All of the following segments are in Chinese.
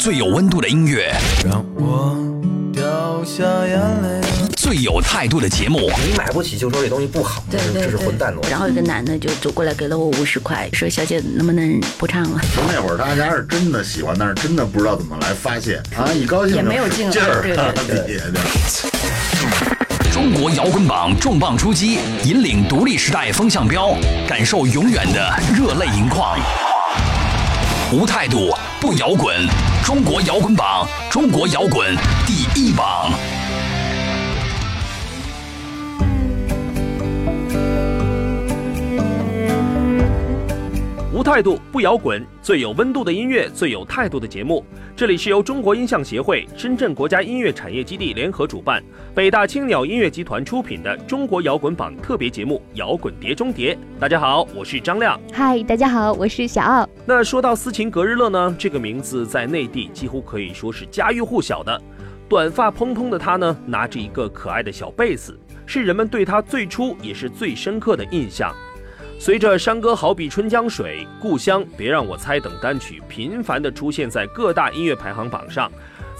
最有温度的音乐，让我掉下眼泪。最有态度的节目，你买不起就说这东西不好，对对这是混蛋逻辑。然后有个男的就走过来给了我五十块，说：“小姐能不能不唱了就那会儿大家是真的喜欢，但是真的不知道怎么来发泄啊！一高兴也没有劲劲儿，对对底下就中国摇滚榜重磅出击，引领独立时代风向标，感受永远的热泪盈眶。无态度不摇滚，中国摇滚榜，中国摇滚第一榜。无态度不摇滚，最有温度的音乐，最有态度的节目。这里是由中国音像协会、深圳国家音乐产业基地联合主办，北大青鸟音乐集团出品的中国摇滚榜特别节目《摇滚碟中谍》。大家好，我是张亮。嗨，大家好，我是小奥。那说到斯琴格日乐呢，这个名字在内地几乎可以说是家喻户晓的。短发蓬蓬的他呢，拿着一个可爱的小贝斯，是人们对他最初也是最深刻的印象。随着山歌好比春江水、故乡别让我猜等单曲频繁地出现在各大音乐排行榜上，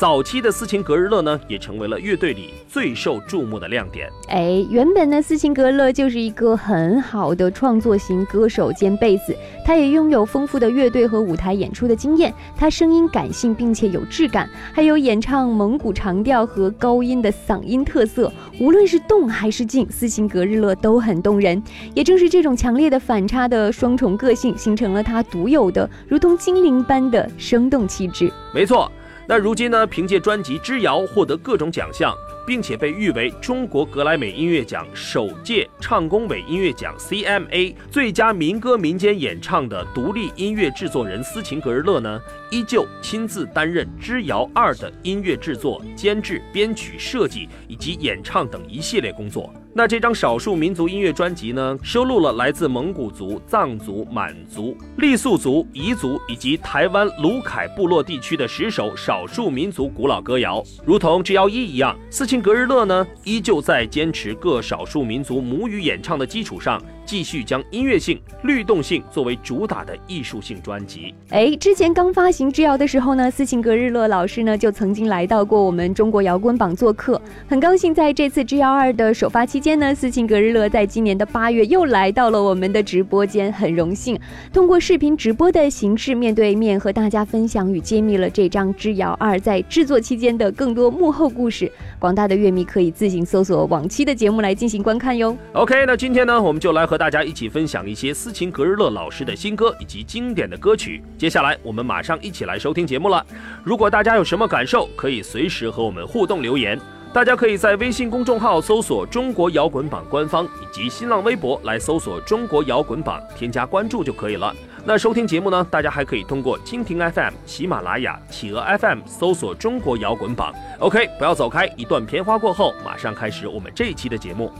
早期的斯琴格日乐呢，也成为了乐队里最受注目的亮点。哎，原本呢，斯琴格日乐就是一个很好的创作型歌手兼贝斯，他也拥有丰富的乐队和舞台演出的经验。他声音感性并且有质感，还有演唱蒙古长调和高音的嗓音特色。无论是动还是静，斯琴格日乐都很动人。也正是这种强烈的反差的双重个性，形成了他独有的如同精灵般的生动气质。没错，那如今呢，凭借专辑《之遥》获得各种奖项，并且被誉为中国格莱美音乐奖首届唱工委音乐奖 CMA 最佳民歌民间演唱的独立音乐制作人斯琴格日乐呢，依旧亲自担任《之遥二》的音乐制作、监制、编曲、设计以及演唱等一系列工作。那这张少数民族音乐专辑呢，收录了来自蒙古族、藏族、满族、傈僳族、彝族以及台湾鲁凯部落地区的十首少数民族古老歌谣。如同《G 幺一》一样，斯琴格日乐呢，依旧在坚持各少数民族母语演唱的基础上，继续将音乐性、律动性作为主打的艺术性专辑。哎，之前刚发行《之遥》的时候呢，斯琴格日乐老师呢就曾经来到过我们中国摇滚榜做客，很高兴在这次《之遥二》的首发期间呢，斯琴格日乐在今年的八月又来到了我们的直播间，很荣幸通过视频直播的形式面对面和大家分享与揭秘了这张《之遥二》在制作期间的更多幕后故事。广大的乐迷可以自行搜索往期的节目来进行观看哟。OK，那今天呢，我们就来和大家一起分享一些斯琴格日乐老师的新歌以及经典的歌曲。接下来，我们马上一起来收听节目了。如果大家有什么感受，可以随时和我们互动留言。大家可以在微信公众号搜索“中国摇滚榜”官方，以及新浪微博来搜索“中国摇滚榜”，添加关注就可以了。那收听节目呢，大家还可以通过蜻蜓 FM、喜马拉雅、企鹅 FM 搜索“中国摇滚榜”。OK，不要走开，一段片花过后，马上开始我们这一期的节目。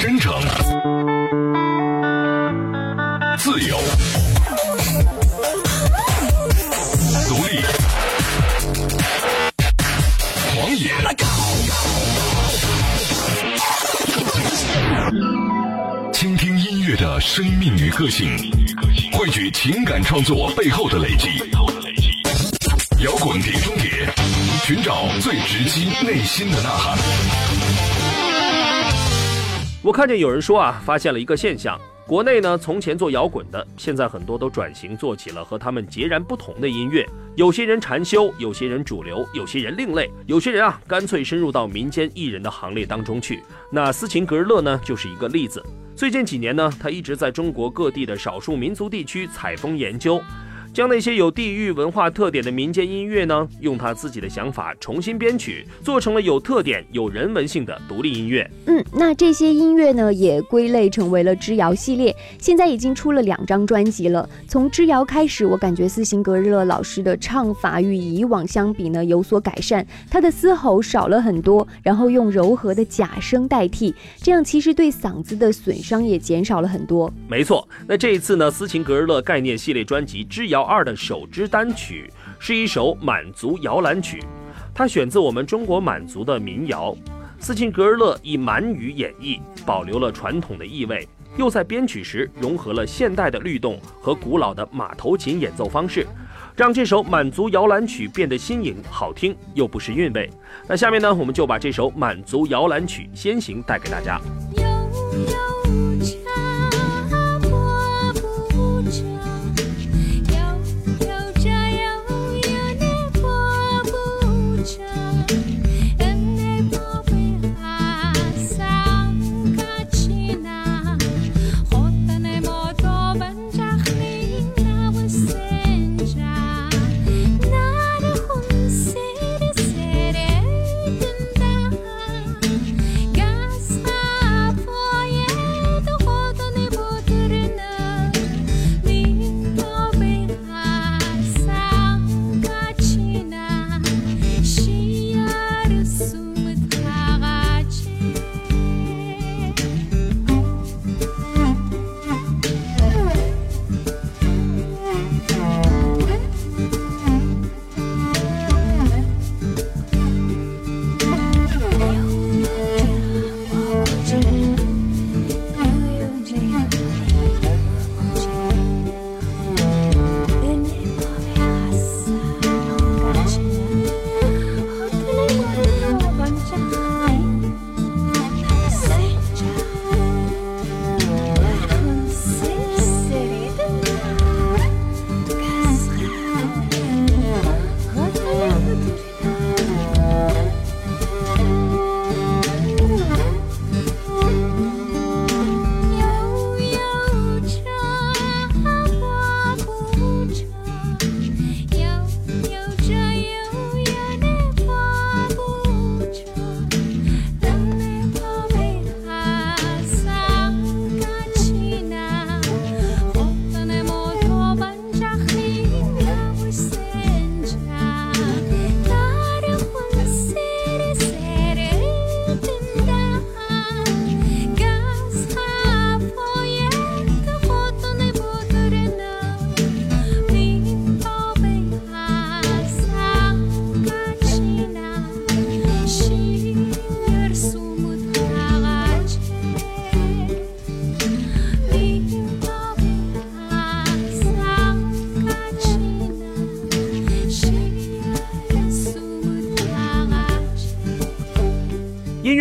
真诚、自由、独立、狂野，倾听音乐的生命与个性，汇聚情感创作背后的累积。摇滚碟中谍，寻找最直击内心的呐喊。我看见有人说啊，发现了一个现象：国内呢，从前做摇滚的，现在很多都转型做起了和他们截然不同的音乐。有些人禅修，有些人主流，有些人另类，有些人啊，干脆深入到民间艺人的行列当中去。那斯琴格日乐呢，就是一个例子。最近几年呢，他一直在中国各地的少数民族地区采风研究。将那些有地域文化特点的民间音乐呢，用他自己的想法重新编曲，做成了有特点、有人文性的独立音乐。嗯，那这些音乐呢，也归类成为了之遥系列，现在已经出了两张专辑了。从之遥开始，我感觉斯琴格日乐老师的唱法与以往相比呢有所改善，他的嘶吼少了很多，然后用柔和的假声代替，这样其实对嗓子的损伤也减少了很多。没错，那这一次呢，斯琴格日乐概念系列专辑《之遥二》的首支单曲是一首满族摇篮曲，它选自我们中国满族的民谣。斯琴格日乐以满语演绎，保留了传统的意味，又在编曲时融合了现代的律动和古老的马头琴演奏方式。让这首满族摇篮曲变得新颖、好听又不失韵味。那下面呢，我们就把这首满族摇篮曲《先行》带给大家。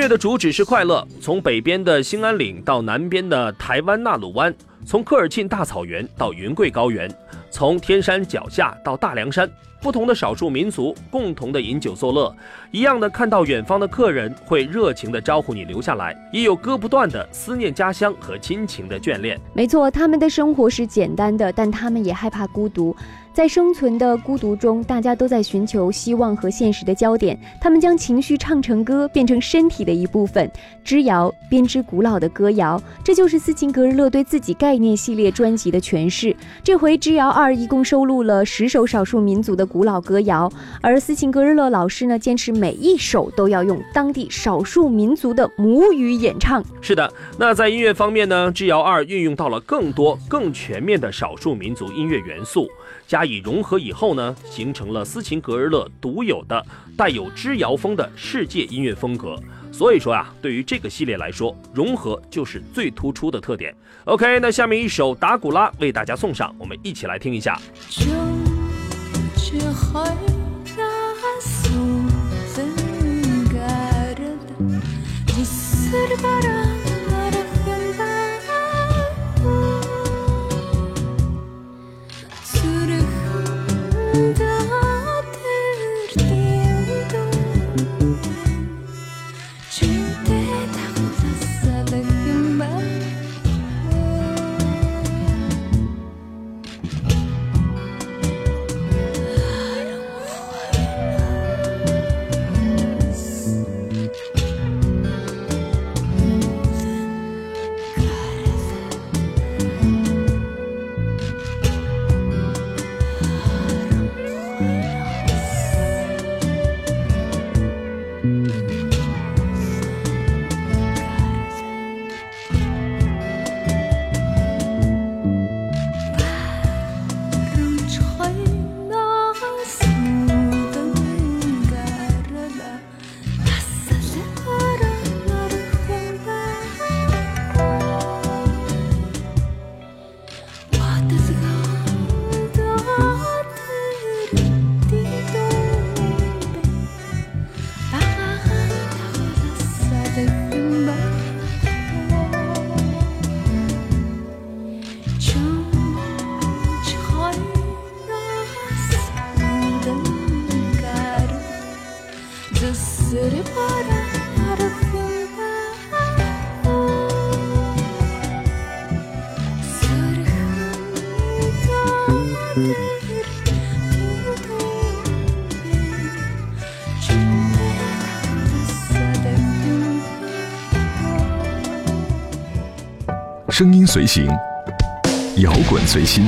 乐的主旨是快乐，从北边的兴安岭到南边的台湾纳鲁湾，从科尔沁大草原到云贵高原，从天山脚下到大凉山，不同的少数民族共同的饮酒作乐，一样的看到远方的客人会热情的招呼你留下来，也有割不断的思念家乡和亲情的眷恋。没错，他们的生活是简单的，但他们也害怕孤独。在生存的孤独中，大家都在寻求希望和现实的焦点。他们将情绪唱成歌，变成身体的一部分。织谣编织古老的歌谣，这就是斯琴格日乐对自己概念系列专辑的诠释。这回织谣二一共收录了十首少数民族的古老歌谣，而斯琴格日乐老师呢，坚持每一首都要用当地少数民族的母语演唱。是的，那在音乐方面呢，之遥二运用到了更多、更全面的少数民族音乐元素。加以融合以后呢，形成了斯琴格日乐独有的带有之遥风的世界音乐风格。所以说啊，对于这个系列来说，融合就是最突出的特点。OK，那下面一首达古拉为大家送上，我们一起来听一下。Serba 随行，摇滚随心。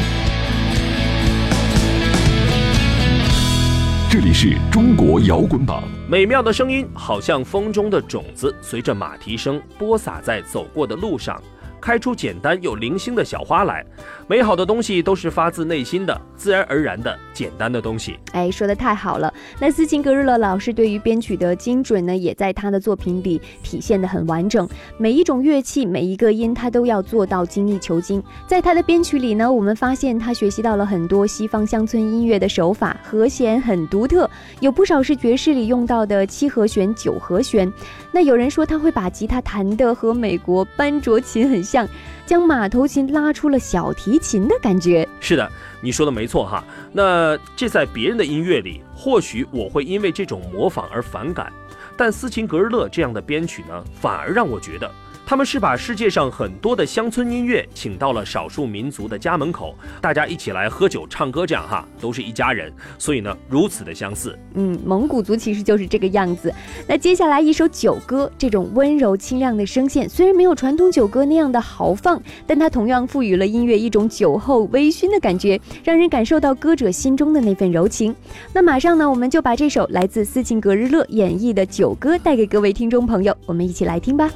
这里是中国摇滚榜。美妙的声音，好像风中的种子，随着马蹄声播撒在走过的路上。开出简单又零星的小花来，美好的东西都是发自内心的、自然而然的简单的东西。哎，说的太好了。那斯琴格日乐老师对于编曲的精准呢，也在他的作品里体现的很完整。每一种乐器，每一个音，他都要做到精益求精。在他的编曲里呢，我们发现他学习到了很多西方乡村音乐的手法，和弦很独特，有不少是爵士里用到的七和弦、九和弦。那有人说他会把吉他弹得和美国班卓琴很像。将马头琴拉出了小提琴的感觉。是的，你说的没错哈。那这在别人的音乐里，或许我会因为这种模仿而反感，但斯琴格日乐这样的编曲呢，反而让我觉得。他们是把世界上很多的乡村音乐请到了少数民族的家门口，大家一起来喝酒唱歌，这样哈，都是一家人，所以呢，如此的相似。嗯，蒙古族其实就是这个样子。那接下来一首酒歌，这种温柔清亮的声线，虽然没有传统酒歌那样的豪放，但它同样赋予了音乐一种酒后微醺的感觉，让人感受到歌者心中的那份柔情。那马上呢，我们就把这首来自斯琴格日乐演绎的酒歌带给各位听众朋友，我们一起来听吧。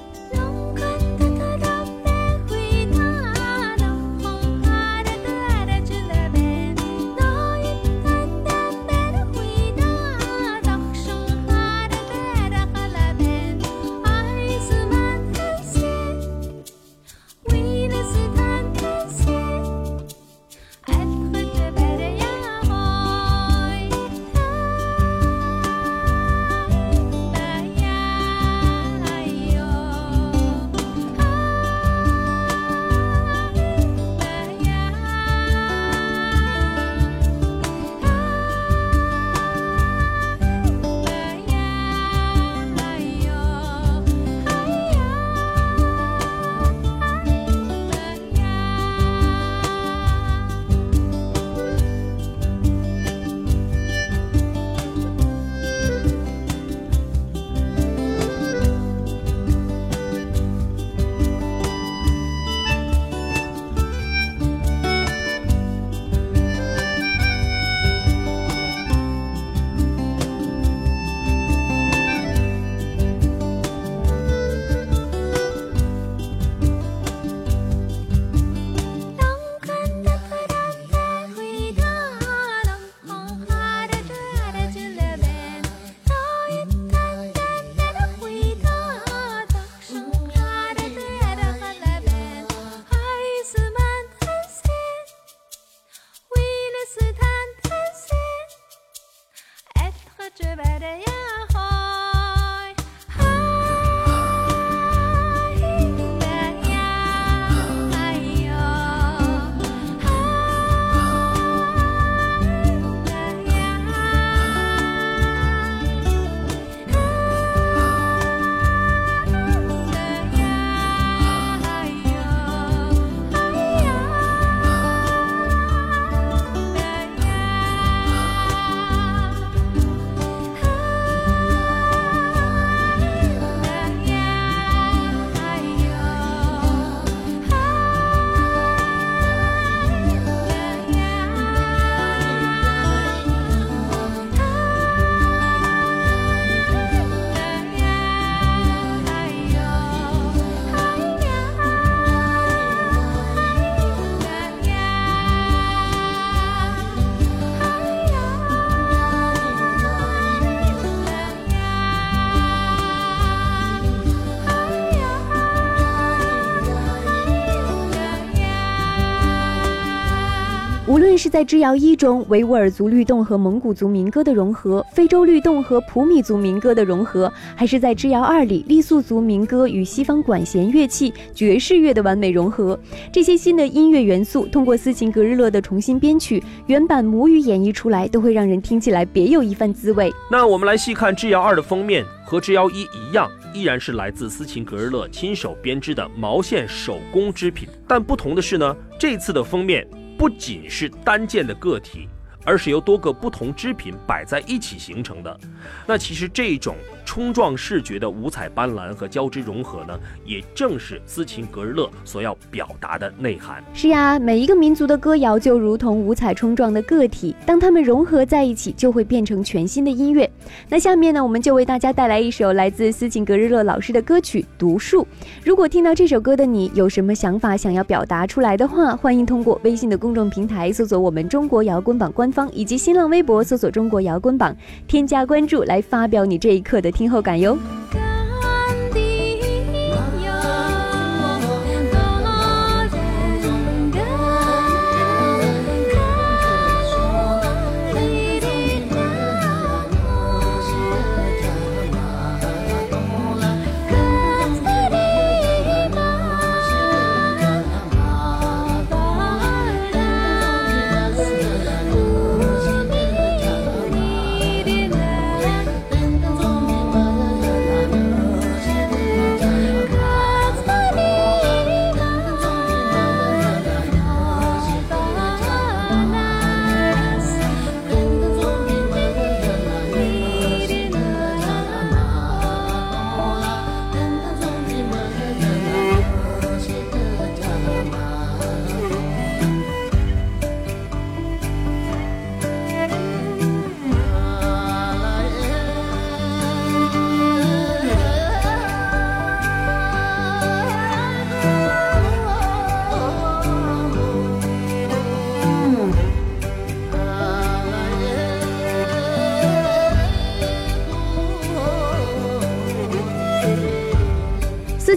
无论是在之遥一中维吾尔族律动和蒙古族民歌的融合，非洲律动和普米族民歌的融合，还是在之遥二里傈僳族民歌与西方管弦乐器爵士乐的完美融合？这些新的音乐元素，通过斯琴格日乐的重新编曲，原版母语演绎出来，都会让人听起来别有一番滋味。那我们来细看之遥二的封面，和之遥一一样，依然是来自斯琴格日乐亲手编织的毛线手工织品，但不同的是呢，这次的封面。不仅是单件的个体，而是由多个不同织品摆在一起形成的。那其实这种。冲撞视觉的五彩斑斓和交织融合呢，也正是斯琴格日乐所要表达的内涵。是呀，每一个民族的歌谣就如同五彩冲撞的个体，当它们融合在一起，就会变成全新的音乐。那下面呢，我们就为大家带来一首来自斯琴格日乐老师的歌曲《独树》。如果听到这首歌的你有什么想法想要表达出来的话，欢迎通过微信的公众平台搜索我们中国摇滚榜官方，以及新浪微博搜索中国摇滚榜，添加关注来发表你这一刻的。听后感哟。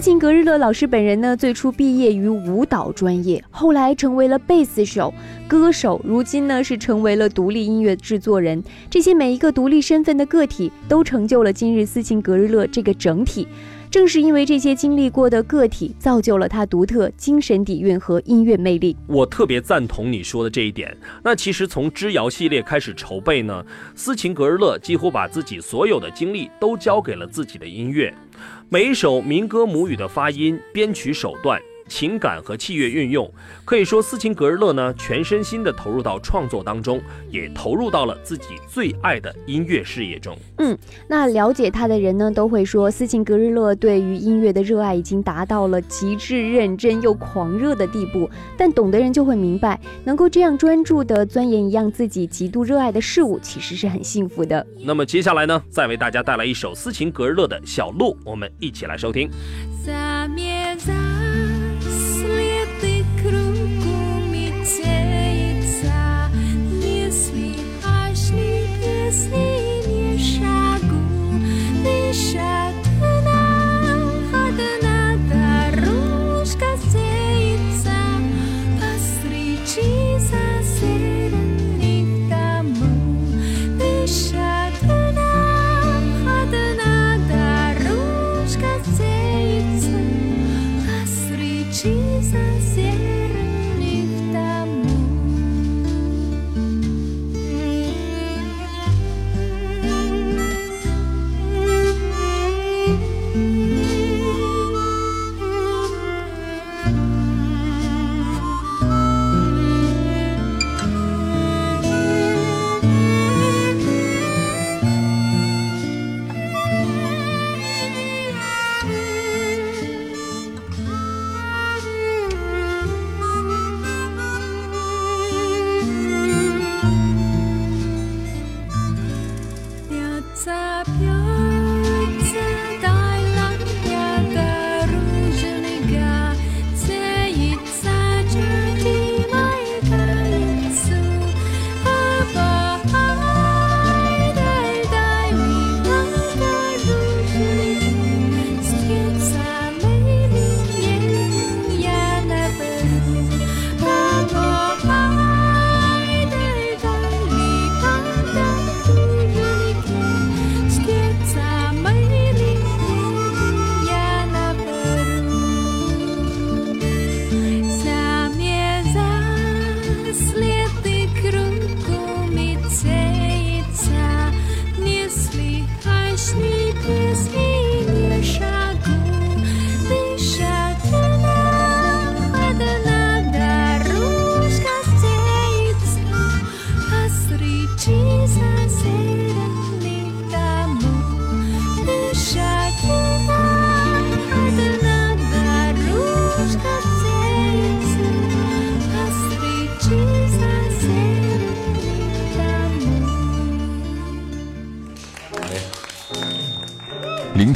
斯琴格日乐老师本人呢，最初毕业于舞蹈专业，后来成为了贝斯手、歌手，如今呢是成为了独立音乐制作人。这些每一个独立身份的个体，都成就了今日斯琴格日乐这个整体。正是因为这些经历过的个体，造就了他独特精神底蕴和音乐魅力。我特别赞同你说的这一点。那其实从之遥系列开始筹备呢，斯琴格日乐几乎把自己所有的精力都交给了自己的音乐。每一首民歌母语的发音、编曲手段。情感和器乐运用，可以说斯琴格日乐呢全身心的投入到创作当中，也投入到了自己最爱的音乐事业中。嗯，那了解他的人呢都会说，斯琴格日乐对于音乐的热爱已经达到了极致认真又狂热的地步。但懂的人就会明白，能够这样专注的钻研一样自己极度热爱的事物，其实是很幸福的。那么接下来呢，再为大家带来一首斯琴格日乐的小路，我们一起来收听。聆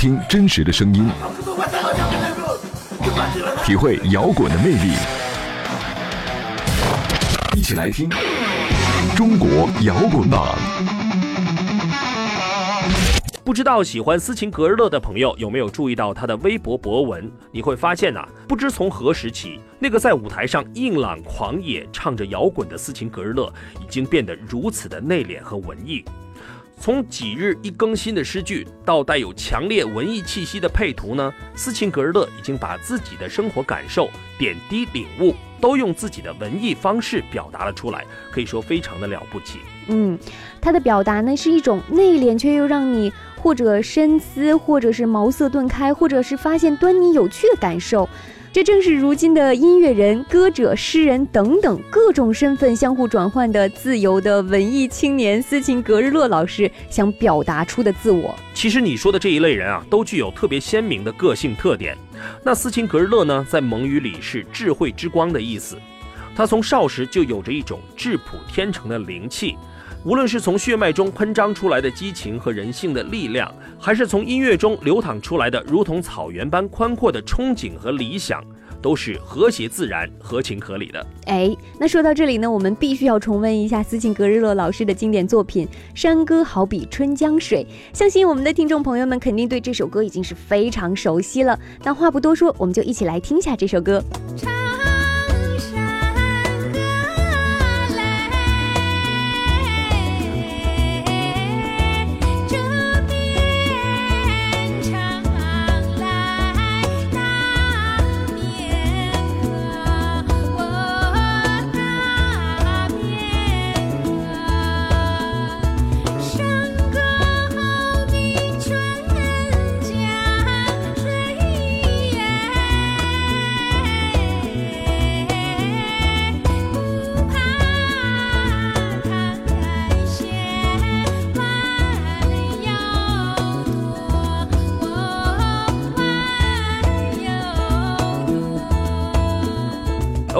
听真实的声音，体会摇滚的魅力，一起来听中国摇滚榜。不知道喜欢斯琴格日乐的朋友有没有注意到他的微博博文？你会发现呐、不知从何时起，那个在舞台上硬朗狂野唱着摇滚的斯琴格日乐，已经变得如此的内敛和文艺。从几日一更新的诗句，到带有强烈文艺气息的配图呢，斯琴格日乐已经把自己的生活感受、点滴领悟，都用自己的文艺方式表达了出来，可以说非常的了不起。嗯，他的表达呢是一种内敛却又让你或者深思，或者是茅塞顿开，或者是发现端倪有趣的感受。这正是如今的音乐人、歌者、诗人等等各种身份相互转换的自由的文艺青年斯琴格日乐老师想表达出的自我。其实你说的这一类人啊，都具有特别鲜明的个性特点。那斯琴格日乐呢，在蒙语里是智慧之光的意思。他从少时就有着一种质朴天成的灵气，无论是从血脉中喷张出来的激情和人性的力量，还是从音乐中流淌出来的如同草原般宽阔的憧憬和理想，都是和谐自然、合情合理的。哎，那说到这里呢，我们必须要重温一下斯琴格日乐老师的经典作品《山歌好比春江水》。相信我们的听众朋友们肯定对这首歌已经是非常熟悉了。那话不多说，我们就一起来听一下这首歌。长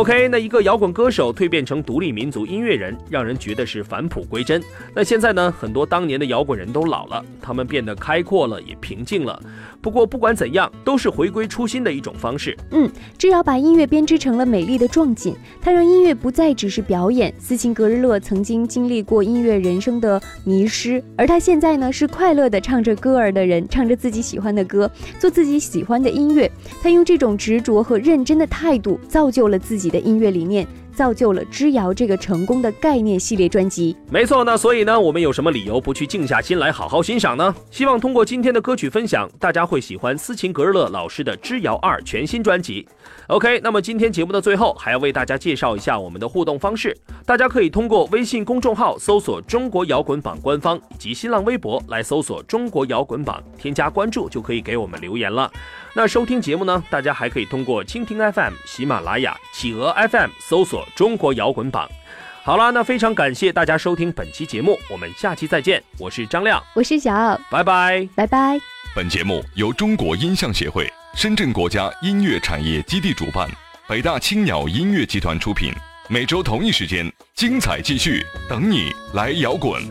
OK，那一个摇滚歌手蜕变成独立民族音乐人，让人觉得是返璞归真。那现在呢，很多当年的摇滚人都老了，他们变得开阔了，也平静了。不过不管怎样，都是回归初心的一种方式。嗯只要把音乐编织成了美丽的壮锦，它让音乐不再只是表演。斯琴格日乐曾经经历过音乐人生的迷失，而他现在呢是快乐的唱着歌儿的人，唱着自己喜欢的歌，做自己喜欢的音乐。他用这种执着和认真的态度，造就了自己的音乐理念，造就了《之遥》这个成功的概念系列专辑。没错，那所以呢，我们有什么理由不去静下心来好好欣赏呢？希望通过今天的歌曲分享，大家会喜欢斯琴格日乐老师的《之遥二》全新专辑。OK，那么今天节目的最后，还要为大家介绍一下我们的互动方式。大家可以通过微信公众号搜索“中国摇滚榜”官方，以及新浪微博来搜索“中国摇滚榜”，添加关注就可以给我们留言了。那收听节目呢，大家还可以通过蜻蜓 FM、喜马拉雅、企鹅 FM 搜索“中国摇滚榜”。好啦，那非常感谢大家收听本期节目，我们下期再见。我是张亮，我是小奥，拜拜。拜拜。本节目由中国音像协会、深圳国家音乐产业基地主办，北大青鸟音乐集团出品。每周同一时间，精彩继续，等你来摇滚。